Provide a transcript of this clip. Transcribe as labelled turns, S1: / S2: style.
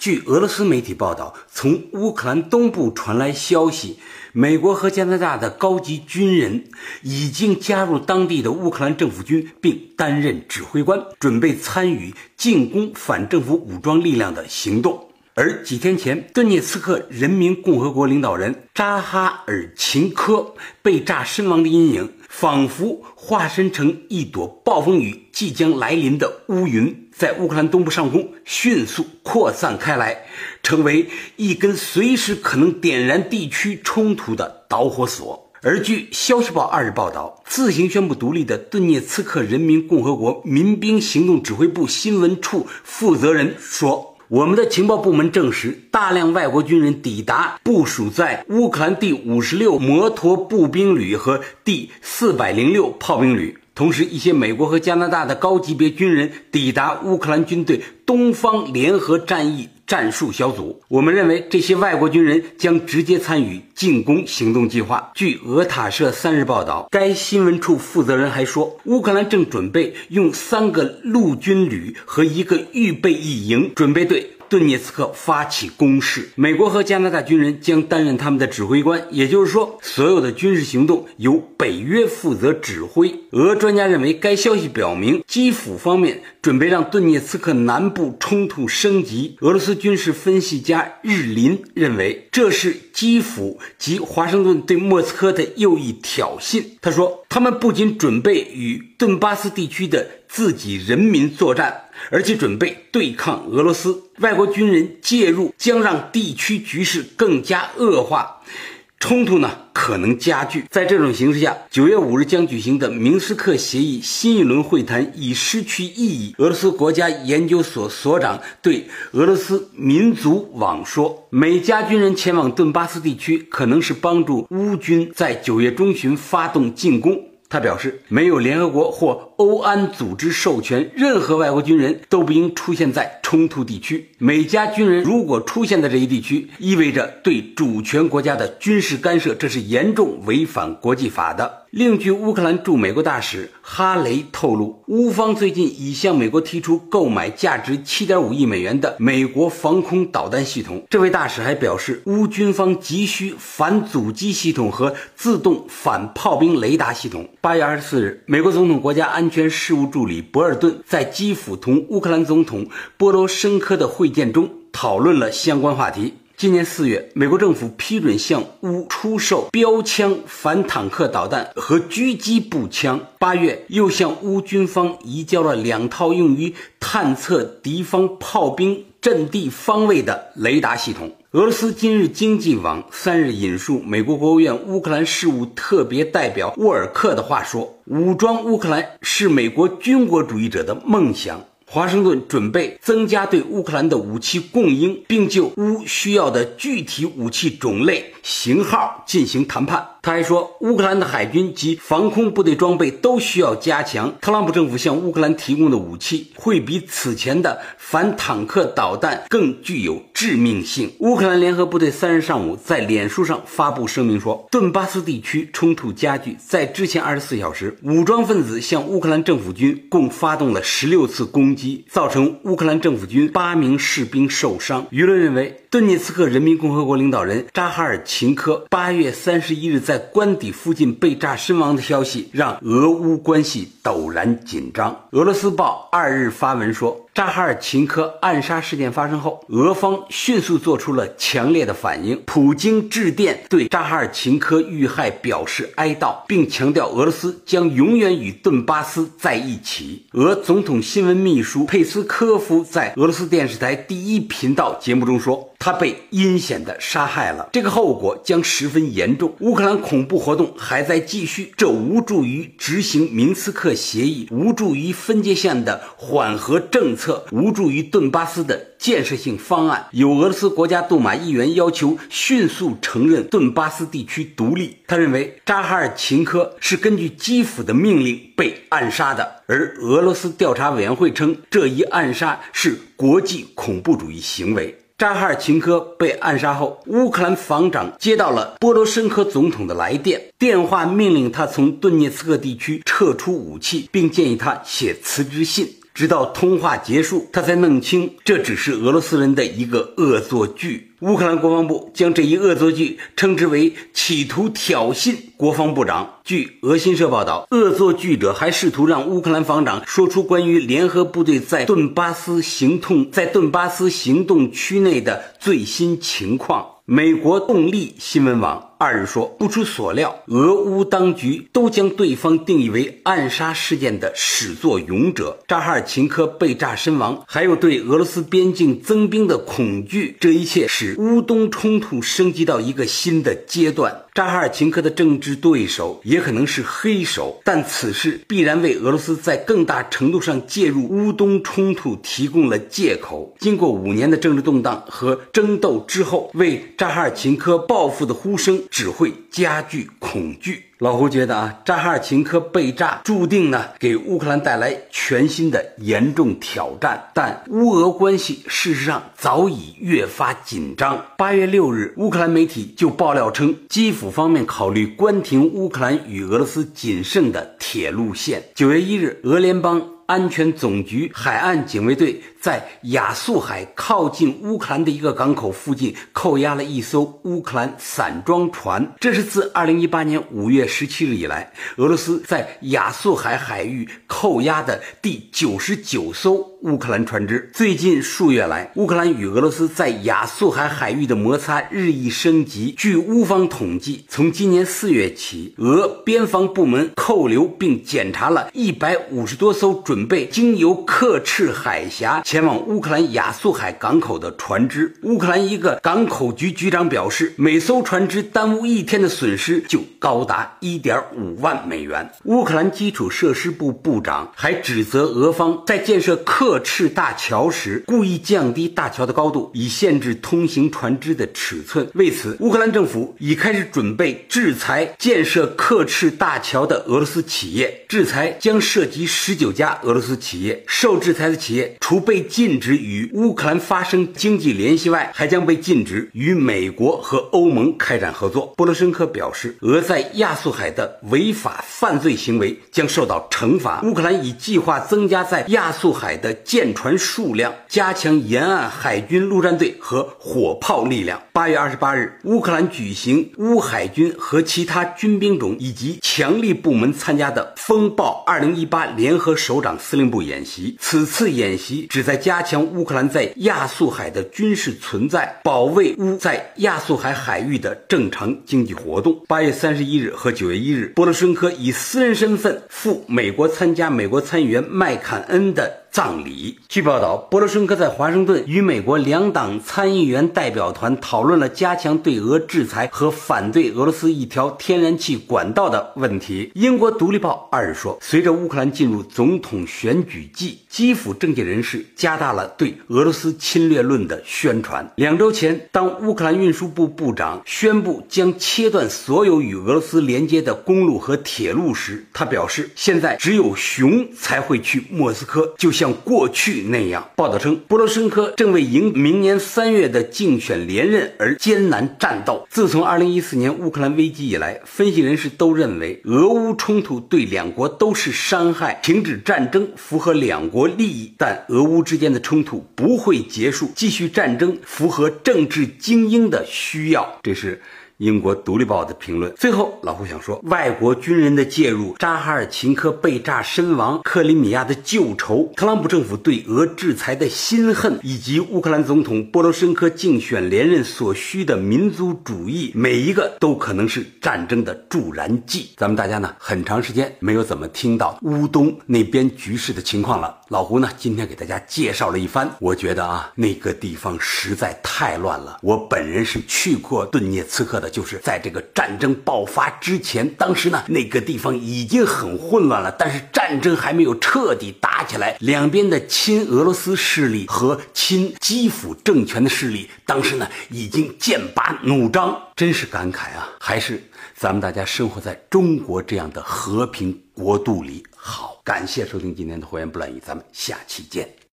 S1: 据俄罗斯媒体报道，从乌克兰东部传来消息，美国和加拿大的高级军人已经加入当地的乌克兰政府军，并担任指挥官，准备参与进攻反政府武装力量的行动。而几天前，顿涅茨克人民共和国领导人扎哈尔琴科被炸身亡的阴影，仿佛化身成一朵暴风雨即将来临的乌云，在乌克兰东部上空迅速扩散开来，成为一根随时可能点燃地区冲突的导火索。而据《消息报》二日报道，自行宣布独立的顿涅茨克人民共和国民兵行动指挥部新闻处负责人说。我们的情报部门证实，大量外国军人抵达部署在乌克兰第五十六摩托步兵旅和第四百零六炮兵旅。同时，一些美国和加拿大的高级别军人抵达乌克兰军队东方联合战役战术小组。我们认为，这些外国军人将直接参与进攻行动计划。据俄塔社三日报道，该新闻处负责人还说，乌克兰正准备用三个陆军旅和一个预备役营，准备队。顿涅茨克发起攻势，美国和加拿大军人将担任他们的指挥官，也就是说，所有的军事行动由北约负责指挥。俄专家认为，该消息表明基辅方面准备让顿涅茨克南部冲突升级。俄罗斯军事分析家日林认为，这是基辅及华盛顿对莫斯科的又一挑衅。他说，他们不仅准备与顿巴斯地区的自己人民作战。而且准备对抗俄罗斯，外国军人介入将让地区局势更加恶化，冲突呢可能加剧。在这种形势下，九月五日将举行的明斯克协议新一轮会谈已失去意义。俄罗斯国家研究所所长对俄罗斯民族网说：“美加军人前往顿巴斯地区，可能是帮助乌军在九月中旬发动进攻。”他表示，没有联合国或欧安组织授权，任何外国军人都不应出现在冲突地区。美加军人如果出现在这一地区，意味着对主权国家的军事干涉，这是严重违反国际法的。另据乌克兰驻美国大使哈雷透露，乌方最近已向美国提出购买价值7.5亿美元的美国防空导弹系统。这位大使还表示，乌军方急需反阻击系统和自动反炮兵雷达系统。八月二十四日，美国总统国家安全事务助理博尔顿在基辅同乌克兰总统波罗申科的会见中讨论了相关话题。今年四月，美国政府批准向乌出售标枪反坦克导弹和狙击步枪。八月，又向乌军方移交了两套用于探测敌方炮兵阵地方位的雷达系统。俄罗斯今日经济网三日引述美国国务院乌克兰事务特别代表沃尔克的话说：“武装乌克兰是美国军国主义者的梦想。”华盛顿准备增加对乌克兰的武器供应，并就乌需要的具体武器种类、型号进行谈判。他还说，乌克兰的海军及防空部队装备都需要加强。特朗普政府向乌克兰提供的武器会比此前的反坦克导弹更具有致命性。乌克兰联合部队三日上午在脸书上发布声明说，顿巴斯地区冲突加剧，在之前二十四小时，武装分子向乌克兰政府军共发动了十六次攻击，造成乌克兰政府军八名士兵受伤。舆论认为，顿涅茨克人民共和国领导人扎哈尔琴科八月三十一日在官邸附近被炸身亡的消息，让俄乌关系陡然紧张。俄罗斯报二日发文说，扎哈尔琴科暗杀事件发生后，俄方迅速做出了强烈的反应。普京致电对扎哈尔琴科遇害表示哀悼，并强调俄罗斯将永远与顿巴斯在一起。俄总统新闻秘书佩斯科夫在俄罗斯电视台第一频道节目中说。他被阴险地杀害了，这个后果将十分严重。乌克兰恐怖活动还在继续，这无助于执行明斯克协议，无助于分界线的缓和政策，无助于顿巴斯的建设性方案。有俄罗斯国家杜马议员要求迅速承认顿巴斯地区独立。他认为扎哈尔琴科是根据基辅的命令被暗杀的，而俄罗斯调查委员会称这一暗杀是国际恐怖主义行为。扎哈尔琴科被暗杀后，乌克兰防长接到了波罗申科总统的来电，电话命令他从顿涅茨克地区撤出武器，并建议他写辞职信。直到通话结束，他才弄清这只是俄罗斯人的一个恶作剧。乌克兰国防部将这一恶作剧称之为企图挑衅国防部长。据俄新社报道，恶作剧者还试图让乌克兰防长说出关于联合部队在顿巴斯行动在顿巴斯行动区内的最新情况。美国动力新闻网二日说，不出所料，俄乌当局都将对方定义为暗杀事件的始作俑者。扎哈尔琴科被炸身亡，还有对俄罗斯边境增兵的恐惧，这一切使乌东冲突升级到一个新的阶段。扎哈尔琴科的政治对手也可能是黑手，但此事必然为俄罗斯在更大程度上介入乌东冲突提供了借口。经过五年的政治动荡和争斗之后，为扎哈尔琴科报复的呼声只会加剧恐惧。老胡觉得啊，扎哈尔琴科被炸，注定呢给乌克兰带来全新的严重挑战。但乌俄关系事实上早已越发紧张。八月六日，乌克兰媒体就爆料称，基辅方面考虑关停乌克兰与俄罗斯仅剩的铁路线。九月一日，俄联邦安全总局海岸警卫队。在亚速海靠近乌克兰的一个港口附近，扣押了一艘乌克兰散装船。这是自2018年5月17日以来，俄罗斯在亚速海海域扣押的第九十九艘乌克兰船只。最近数月来，乌克兰与俄罗斯在亚速海海域的摩擦日益升级。据乌方统计，从今年四月起，俄边防部门扣留并检查了一百五十多艘准备经由克赤海峡。前往乌克兰亚速海港口的船只，乌克兰一个港口局局长表示，每艘船只耽误一天的损失就高达一点五万美元。乌克兰基础设施部部长还指责俄方在建设克赤大桥时故意降低大桥的高度，以限制通行船只的尺寸。为此，乌克兰政府已开始准备制裁建设克赤大桥的俄罗斯企业，制裁将涉及十九家俄罗斯企业。受制裁的企业除被禁止与乌克兰发生经济联系外，还将被禁止与美国和欧盟开展合作。波罗申科表示，俄在亚速海的违法犯罪行为将受到惩罚。乌克兰已计划增加在亚速海的舰船数量，加强沿岸海军陆战队和火炮力量。八月二十八日，乌克兰举行乌海军和其他军兵种以及强力部门参加的“风暴二零一八”联合首长司令部演习。此次演习旨在加强乌克兰在亚速海的军事存在，保卫乌在亚速海海域的正常经济活动。八月三十一日和九月一日，波罗申科以私人身份赴美国参加美国参议员麦坎恩的。葬礼。据报道，波罗申科在华盛顿与美国两党参议员代表团讨论了加强对俄制裁和反对俄罗斯一条天然气管道的问题。英国《独立报》二日说，随着乌克兰进入总统选举季，基辅政界人士加大了对俄罗斯侵略论的宣传。两周前，当乌克兰运输部部长宣布将切断所有与俄罗斯连接的公路和铁路时，他表示，现在只有熊才会去莫斯科，就。像过去那样，报道称，波罗申科正为迎明年三月的竞选连任而艰难战斗。自从二零一四年乌克兰危机以来，分析人士都认为，俄乌冲突对两国都是伤害，停止战争符合两国利益，但俄乌之间的冲突不会结束，继续战争符合政治精英的需要。这是。英国《独立报》的评论。最后，老胡想说，外国军人的介入，扎哈尔琴科被炸身亡，克里米亚的旧仇，特朗普政府对俄制裁的心恨，以及乌克兰总统波罗申科竞选连任所需的民族主义，每一个都可能是战争的助燃剂。咱们大家呢，很长时间没有怎么听到乌东那边局势的情况了。老胡呢，今天给大家介绍了一番，我觉得啊，那个地方实在太乱了。我本人是去过顿涅茨克的，就是在这个战争爆发之前，当时呢，那个地方已经很混乱了，但是战争还没有彻底打起来，两边的亲俄罗斯势力和亲基辅政权的势力，当时呢已经剑拔弩张，真是感慨啊！还是咱们大家生活在中国这样的和平国度里好。感谢收听今天的《火言不乱语》，咱们下期见。